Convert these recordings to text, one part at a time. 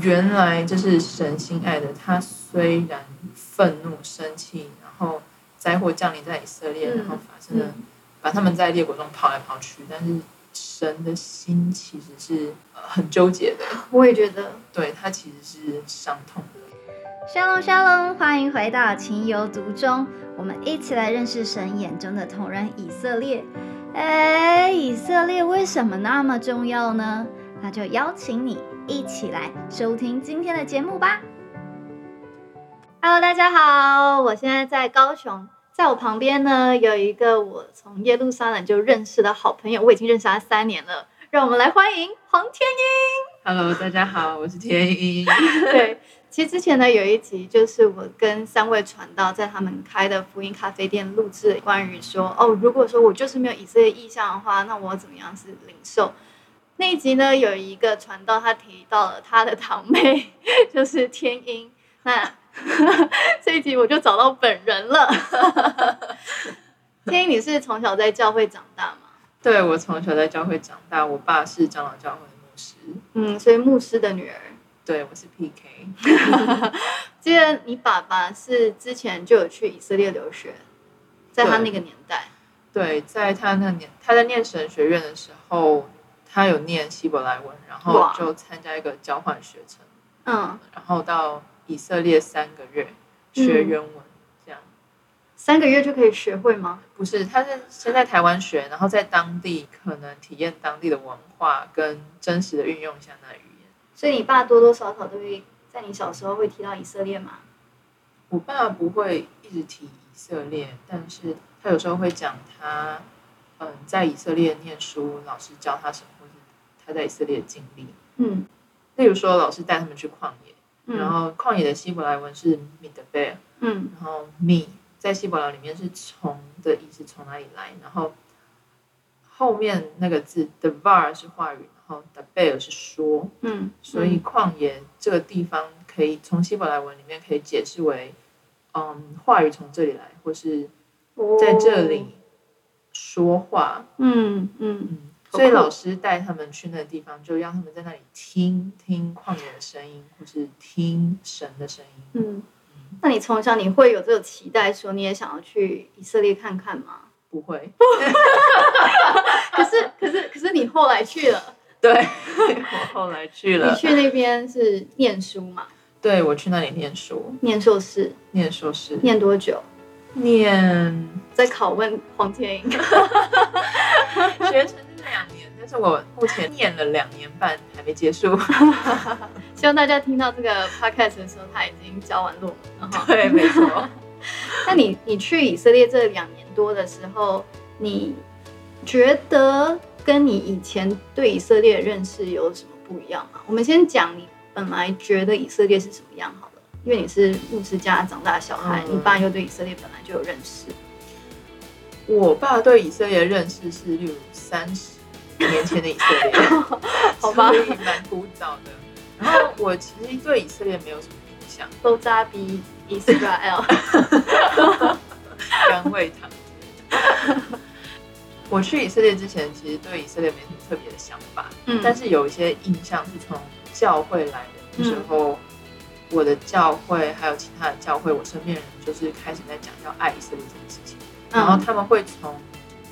原来这是神心爱的。他虽然愤怒、生气，然后灾祸降临在以色列，然后发生了，把他们在列国中跑来跑去，但是神的心其实是很纠结的。我也觉得，对他其实是伤痛的。沙龙沙龙，欢迎回到情有独钟，我们一起来认识神眼中的同人以色列。哎，以色列为什么那么重要呢？那就邀请你一起来收听今天的节目吧。Hello，大家好，我现在在高雄，在我旁边呢有一个我从耶路撒冷就认识的好朋友，我已经认识他三年了。让我们来欢迎黄天英。Hello，大家好，我是天英。对，其实之前呢有一集就是我跟三位传道在他们开的福音咖啡店录制，关于说哦，如果说我就是没有以色列意向的话，那我怎么样是领受？那一集呢，有一个传道，他提到了他的堂妹就是天音。那 这一集我就找到本人了。天音，你是从小在教会长大吗？对，我从小在教会长大，我爸是长老教会的牧师。嗯，所以牧师的女儿。对，我是 PK。记得你爸爸是之前就有去以色列留学，在他那个年代。对，在他那年，他在念神学院的时候。他有念希伯来文，然后就参加一个交换学程，嗯，然后到以色列三个月学原文，这样三个月就可以学会吗？不是，他是先在台湾学，然后在当地可能体验当地的文化跟真实的运用一下那语言。所以你爸多多少少都会在你小时候会提到以色列吗？我爸不会一直提以色列，但是他有时候会讲他嗯在以色列念书，老师教他什么。他在以色列的经历，嗯，例如说老师带他们去旷野，然后旷野的希伯来文是 m i d b e r 嗯，然后 me 在希伯来里面是从的意思从哪里来，然后后面那个字 the var 是话语，然后 the bear 是说，嗯，所以旷野这个地方可以从希伯来文里面可以解释为，嗯，话语从这里来，或是在这里说话，嗯嗯嗯。所以老师带他们去那个地方，就让他们在那里听听旷野的声音，或是听神的声音。嗯，那你从小你会有这个期待，说你也想要去以色列看看吗？不会。可是，可是，可是你后来去了。对，我后来去了。你去那边是念书嘛？对，我去那里念书，念硕士，念硕士，念多久？念在拷问黄天英。学成。两年，但是我目前念了两年半还没结束。希望大家听到这个 podcast 的时候，他已经交完论文了哈。对，没错。那你你去以色列这两年多的时候，你觉得跟你以前对以色列的认识有什么不一样吗？我们先讲你本来觉得以色列是什么样好了，因为你是牧师家长大的小孩，你爸又对以色列本来就有认识。我爸对以色列的认识是，例如三十。年前的以色列，好吧，所以蛮古早的。然后我其实对以色列没有什么印象，都扎比以色列 L，甘味糖。我去以色列之前，其实对以色列没什么特别的想法，嗯，但是有一些印象是从教会来的。那时候，我的教会还有其他的教会，我身边人就是开始在讲要爱以色列这件事情，然后他们会从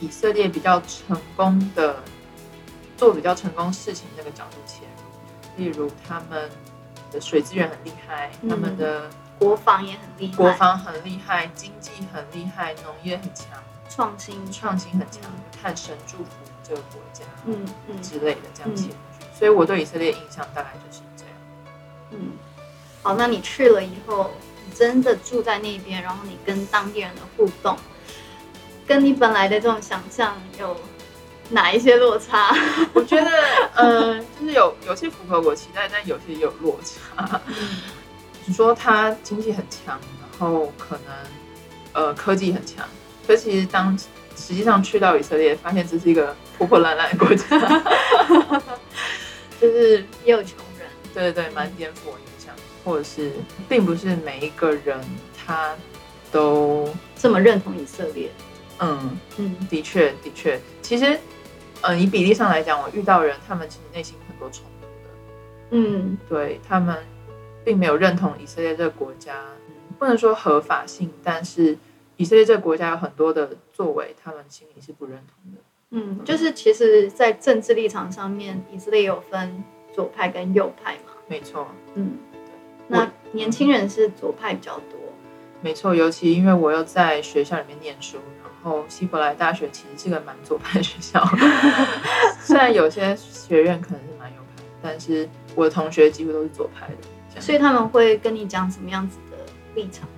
以色列比较成功的。做比较成功事情那个角度切入，例如他们的水资源很厉害，他们的国防也很厉害，国防很厉害，经济很厉害，农业很强，创新。创新很强，看神祝福这个国家，嗯嗯。之类的这样切入去，所以我对以色列印象大概就是这样。嗯，好，那你去了以后，你真的住在那边，然后你跟当地人的互动，跟你本来的这种想象有。哪一些落差？我觉得，呃，就是有有些符合我期待，但有些也有落差。你说他经济很强，然后可能呃科技很强，可其实当实际上去到以色列，发现这是一个破破烂烂的国家，就是也有穷人，对对对，蛮颠覆或者是并不是每一个人他都这么认同以色列。嗯嗯，的确的确，其实。嗯，以比例上来讲，我遇到人，他们其实内心很多冲突的。嗯，对他们并没有认同以色列这个国家，不能说合法性，但是以色列这个国家有很多的作为，他们心里是不认同的。嗯，就是其实，在政治立场上面，以色列有分左派跟右派嘛。没错。嗯，那年轻人是左派比较多。没错，尤其因为我又在学校里面念书，然后希伯来大学其实是个蛮左派的学校，虽然有些学院可能是蛮右派，但是我的同学几乎都是左派的。所以他们会跟你讲什么样子的立场？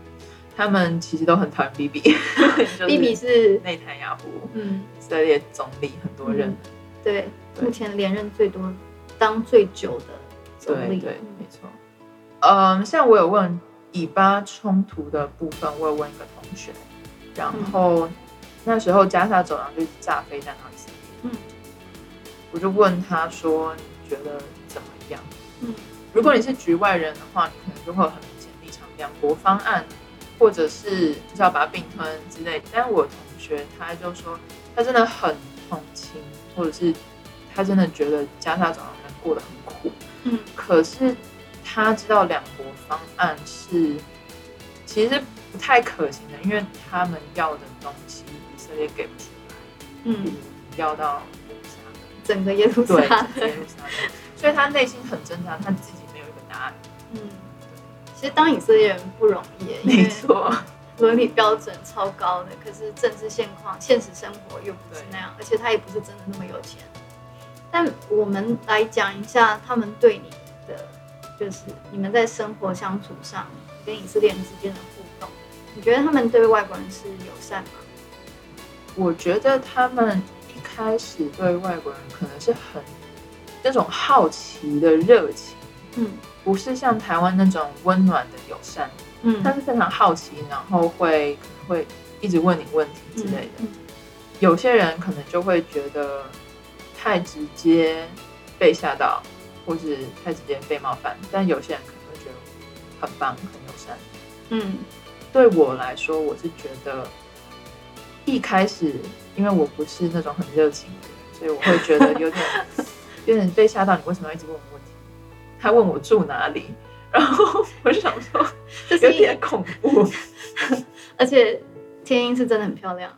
他们其实都很讨厌 B B，B B 是内塔雅胡，嗯，以色列总理很多人，对，目前连任最多、当最久的总理，对，没错。嗯，像我有问以巴冲突的部分，我有问一个同学，然后那时候加沙走廊就炸飞弹到以色列，嗯，我就问他说：“你觉得怎么样？”嗯，如果你是局外人的话，你可能就会很明显立场，两国方案。或者是就是要把它并吞之类，但是我同学他就说他真的很同情，或者是他真的觉得加沙走廊人过得很苦，嗯，可是他知道两国方案是其实不太可行的，因为他们要的东西以色列给不出来，嗯，要到整个耶路撒冷，耶路撒冷，所以他内心很挣扎，他自己没有一个答案，嗯。其实当以色列人不容易，没错，伦理标准超高的，可是政治现况、现实生活又不是那样，而且他也不是真的那么有钱。但我们来讲一下他们对你的，就是你们在生活相处上跟以色列人之间的互动，你觉得他们对外国人是友善吗？我觉得他们一开始对外国人可能是很那种好奇的热情，嗯。不是像台湾那种温暖的友善，嗯，他是非常好奇，然后会可能会一直问你问题之类的。有些人可能就会觉得太直接被吓到，或是太直接被冒犯，但有些人可能会觉得很棒、很友善。嗯，对我来说，我是觉得一开始，因为我不是那种很热情的人，所以我会觉得有点 有点被吓到。你为什么要一直问我问题？他问我住哪里，然后 我就想说，有点恐怖。而且天音是真的很漂亮，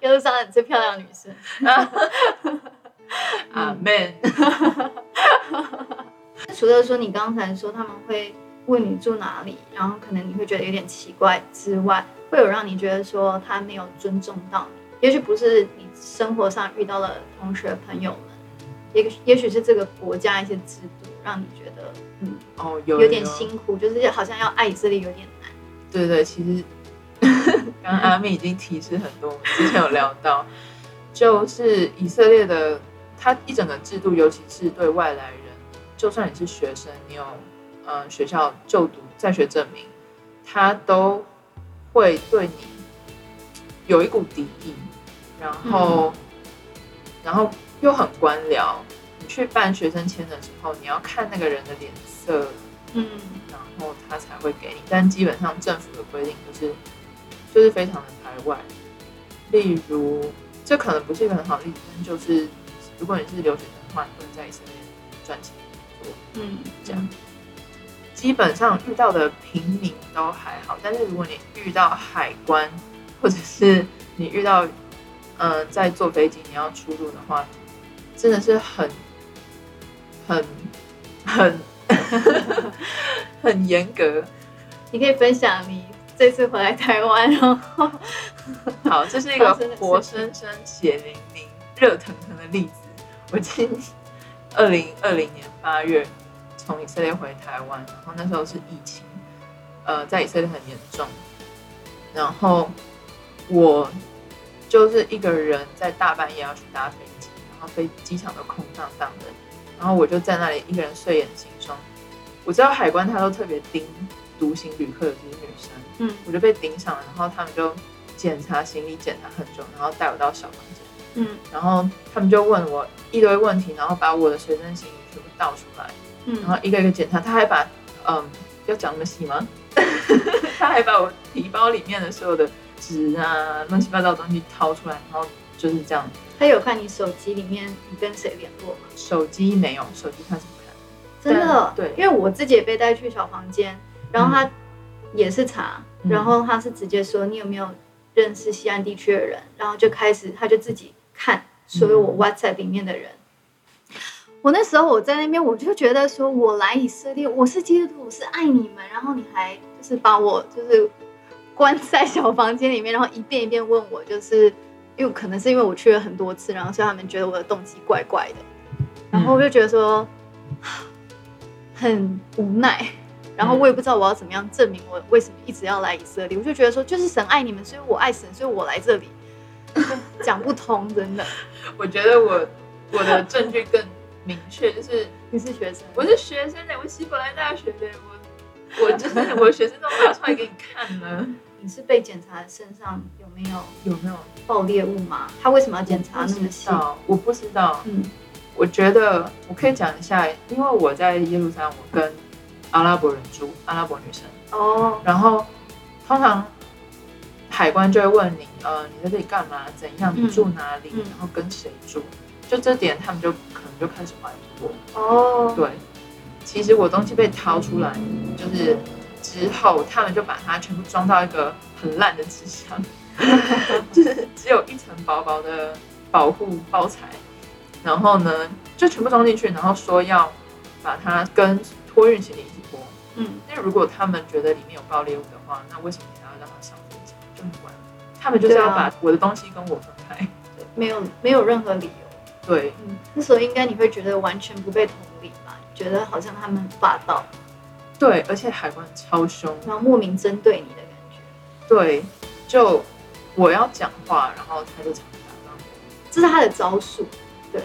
耶路撒冷最漂亮女生。阿 门。除了说你刚才说他们会问你住哪里，然后可能你会觉得有点奇怪之外，会有让你觉得说他没有尊重到你。也许不是你生活上遇到了同学朋友们。也也许是这个国家一些制度让你觉得，嗯，哦，有有点辛苦，就是好像要爱以色列有点难。对对，其实 刚刚阿米已经提示很多，之前有聊到，就是以色列的他一整个制度，尤其是对外来人，就算你是学生，你有嗯学校就读在学证明，他都会对你有一股敌意，然后，然后。又很官僚，你去办学生签的时候，你要看那个人的脸色，嗯，然后他才会给你。但基本上政府的规定就是，就是非常的排外。例如，这可能不是一个很好的例子，但就是如果你是留学生的话，你不能在以色列赚钱做，嗯，这样。基本上遇到的平民都还好，但是如果你遇到海关，或者是你遇到，呃，在坐飞机你要出入的话。真的是很、很、很、很严格。你可以分享你这次回来台湾，然后好，这是一个活生生、血淋淋、热腾腾的例子。我今二零二零年八月从以色列回台湾，然后那时候是疫情，呃，在以色列很严重，然后我就是一个人在大半夜要去搭飞机。然后飞机场都空荡荡的，然后我就在那里一个人睡眼惺忪。我知道海关他都特别盯独行旅客，尤其是女生，嗯，我就被盯上了。然后他们就检查行李，检查很久，然后带我到小房间，嗯，然后他们就问我一堆问题，然后把我的随身行李全部倒出来，嗯，然后一个一个检查，他还把嗯，要讲那么细吗？他还把我皮包里面的所有的纸啊，乱七八糟的东西掏出来，然后就是这样。他有看你手机里面你跟谁联络吗？手机没有，手机他是不看。真的，对，因为我自己也被带去小房间，然后他也是查，然后他是直接说你有没有认识西安地区的人，然后就开始他就自己看所有我 WhatsApp 里面的人。我那时候我在那边，我就觉得说，我来以色列，我是基督徒，我是爱你们，然后你还就是把我就是关在小房间里面，然后一遍一遍问我，就是因为可能是因为我去了很多次，然后所以他们觉得我的动机怪怪的，然后我就觉得说很无奈，然后我也不知道我要怎么样证明我为什么一直要来以色列，我就觉得说就是神爱你们，所以我爱神，所以我来这里，讲不通，真的。我觉得我我的证据更。明确就是你是学生，我是学生的，我希伯来大学的，我我就是我的学生都拿出来给你看了。你是被检查身上有没有有没有爆裂物吗？他为什么要检查那么细？我不知道。嗯，我觉得我可以讲一下，因为我在耶路撒冷，我跟阿拉伯人住，阿拉伯女生。哦。然后通常海关就会问你，呃，你在这里干嘛？怎样？你住哪里？然后跟谁住？就这点，他们就可能就开始怀疑我哦。对，其实我东西被掏出来，就是之后他们就把它全部装到一个很烂的纸箱，就是只有一层薄薄的保护包材，然后呢就全部装进去，然后说要把它跟托运行李一起拖。嗯，那如果他们觉得里面有爆裂物的话，那为什么还要让它上他们就是要把我的东西跟我分开，没有没有任何理由。对，嗯，那时候应该你会觉得完全不被同理吧？觉得好像他们霸道，对，而且海关超凶，然后莫名针对你的感觉。对，就我要讲话，然后他就常常这是他的招数。对，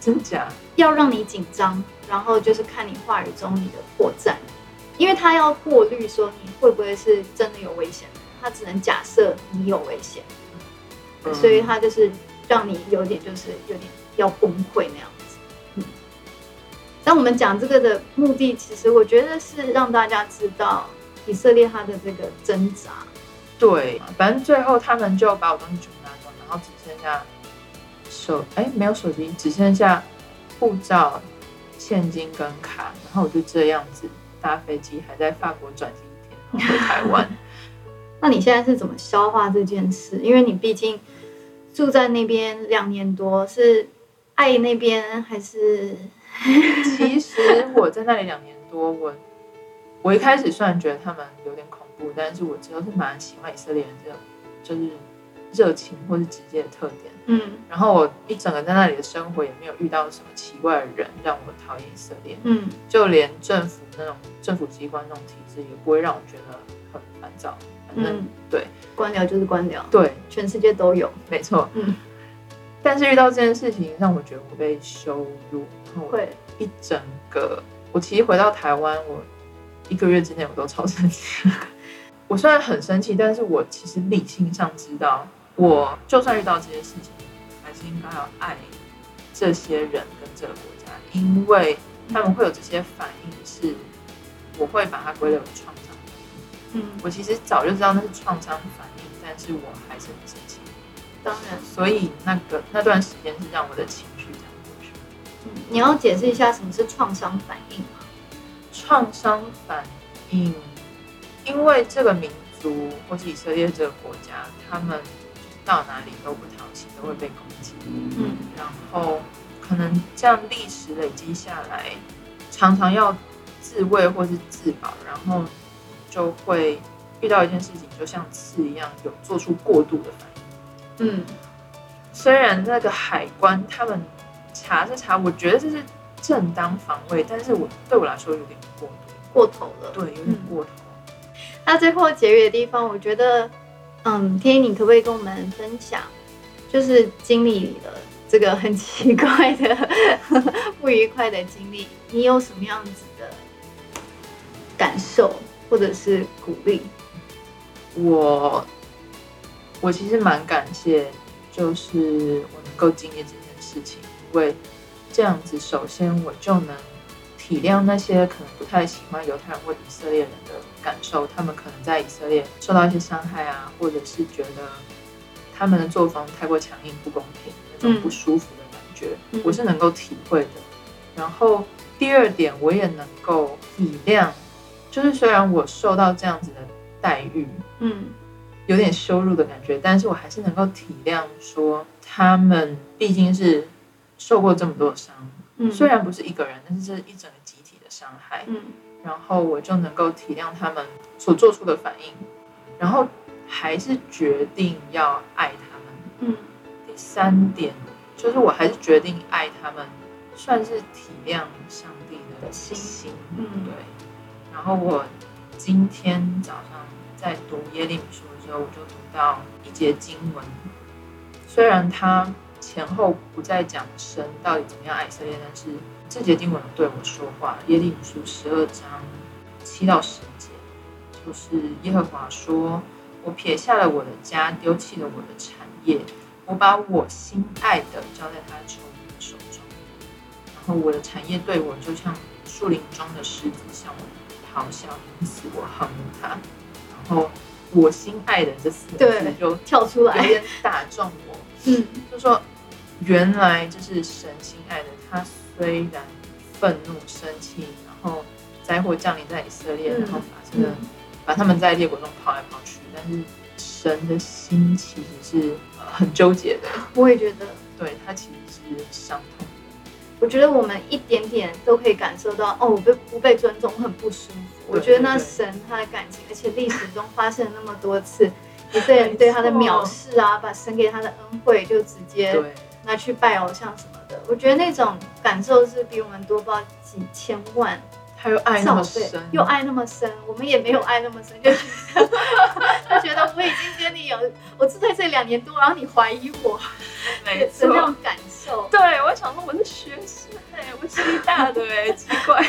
真假？要让你紧张，然后就是看你话语中你的破绽，因为他要过滤说你会不会是真的有危险，他只能假设你有危险，所以他就是。让你有点就是有点要崩溃那样子。嗯，当我们讲这个的目的，其实我觉得是让大家知道以色列他的这个挣扎。对，反正最后他们就把我东西全部拿走，然后只剩下手，哎，没有手机，只剩下护照、现金跟卡，然后我就这样子搭飞机，还在法国转机一天回台湾。那你现在是怎么消化这件事？因为你毕竟。住在那边两年多，是爱那边还是？其实我在那里两年多，我我一开始虽然觉得他们有点恐怖，但是我之后是蛮喜欢以色列人这种，就是热情或是直接的特点。嗯，然后我一整个在那里的生活也没有遇到什么奇怪的人让我讨厌以色列。嗯，就连政府那种政府机关那种体制也不会让我觉得很烦躁。嗯，对，官僚就是官僚，对，全世界都有，没错。嗯，但是遇到这件事情，让我觉得我被羞辱，会一整个。我其实回到台湾，我一个月之内我都超生气。我虽然很生气，但是我其实理性上知道，我就算遇到这些事情，还是应该要爱这些人跟这个国家，因为他们会有这些反应，是我会把它归类为创。嗯，我其实早就知道那是创伤反应，但是我还是很生气。当然，所以那个那段时间是让我的情绪这样过去。嗯，你要解释一下什么是创伤反应吗？创伤反应，因为这个民族或是以色列这个国家，他们到哪里都不讨喜，都会被攻击。嗯，然后可能这样历史累积下来，常常要自卫或是自保，然后。就会遇到一件事情，就像刺一样，有做出过度的反应。嗯，虽然那个海关他们查是查，我觉得这是正当防卫，但是我对我来说有点过度，过头了。对，有点过头。那最后结语的地方，我觉得，嗯，天你可不可以跟我们分享，就是经历了这个很奇怪的、不愉快的经历，你有什么样子的感受？或者是鼓励我，我其实蛮感谢，就是我能够经历这件事情，因为这样子，首先我就能体谅那些可能不太喜欢犹太人或以色列人的感受，他们可能在以色列受到一些伤害啊，或者是觉得他们的作风太过强硬、不公平，那种不舒服的感觉，我是能够体会的。然后第二点，我也能够体谅，就是虽然我受到这样子的待遇，嗯，有点羞辱的感觉，但是我还是能够体谅，说他们毕竟是受过这么多伤，嗯，虽然不是一个人，但是这是一整个集体的伤害，嗯，然后我就能够体谅他们所做出的反应，然后还是决定要爱他们，嗯，第三点就是我还是决定爱他们。算是体谅上帝的心，嗯，对。然后我今天早上在读耶利米书的时候，我就读到一节经文，虽然他前后不再讲神到底怎么样爱以色列，但是这节经文对我说话。耶利米书十二章七到十节，就是耶和华说：“我撇下了我的家，丢弃了我的产业，我把我心爱的交在他手中。”然后我的产业对我就像树林中的狮子向我咆哮，因此我恨他。然后我心爱的这四个字就跳出来，有点打中我。嗯，就说原来就是神心爱的他，虽然愤怒生气，然后灾祸降临在以色列，然后把这个把他们在列国中跑来跑去，但是神的心其实是很纠结的。我也觉得，对他其实是伤痛。我觉得我们一点点都可以感受到，哦，我被不被尊重，很不舒服。我觉得那神他的感情，而且历史中发生了那么多次，一个人对他的藐视啊，把神给他的恩惠就直接拿去拜偶像什么的。我觉得那种感受是比我们多不知道几千万。他又爱那么深，又爱那么深，我们也没有爱那么深，就觉得 他觉得我已经跟你有，我住在这两年多，然后你怀疑我，没 错，那种感受。对，我想说我是学生哎，我是大的 哎，奇怪。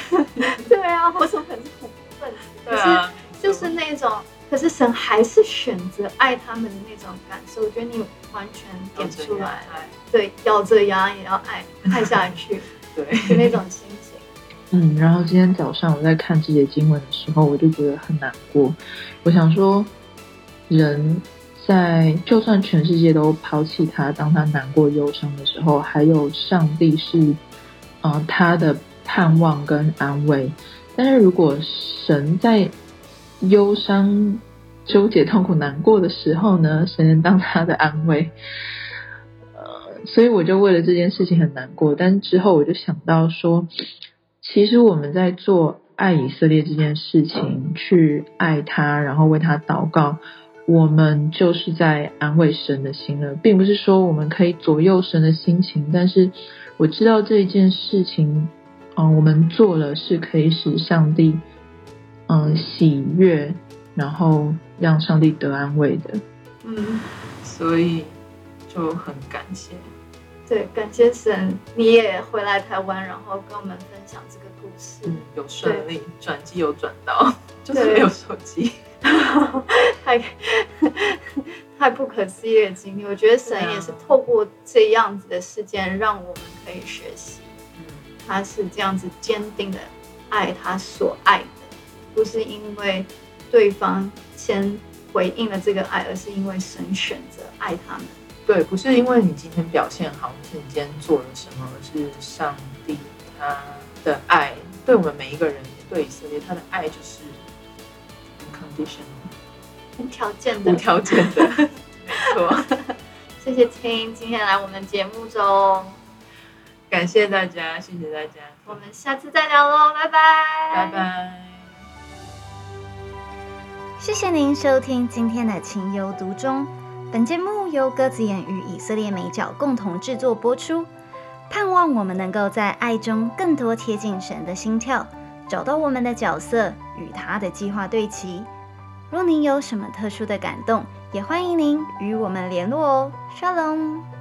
对啊，我怎么可能是恐怖分子？可是就是那种，可是神还是选择爱他们的那种感受，我觉得你完全点出来，对，咬着牙也要爱，爱下去，对，就那种心。嗯，然后今天早上我在看这节经文的时候，我就觉得很难过。我想说，人在就算全世界都抛弃他，当他难过忧伤的时候，还有上帝是，呃，他的盼望跟安慰。但是如果神在忧伤、纠结、痛苦、难过的时候呢，谁能当他的安慰？呃，所以我就为了这件事情很难过。但之后我就想到说。其实我们在做爱以色列这件事情，去爱他，然后为他祷告，我们就是在安慰神的心了，并不是说我们可以左右神的心情。但是我知道这一件事情，嗯，我们做了是可以使上帝，嗯，喜悦，然后让上帝得安慰的。嗯，所以就很感谢。对，感谢神，你也回来台湾，然后跟我们分享这个故事。嗯，有顺利转机，有转到，就是没有手机，太 太不可思议的经历。我觉得神也是透过这样子的事件，让我们可以学习。嗯，他是这样子坚定的爱他所爱的，不是因为对方先回应了这个爱，而是因为神选择爱他们。对，不是因为你今天表现好，是你今天做了什么，而是上帝他的爱，对我们每一个人，对以色列，他的爱就是 unconditional，无条件的，无条件的，没错。谢谢青今天来我们节目中，感谢大家，谢谢大家，我们下次再聊喽，拜拜，拜拜。谢谢您收听今天的情有独钟。本节目由鸽子眼与以色列美角共同制作播出，盼望我们能够在爱中更多贴近神的心跳，找到我们的角色与他的计划对齐。若您有什么特殊的感动，也欢迎您与我们联络哦。Shalom。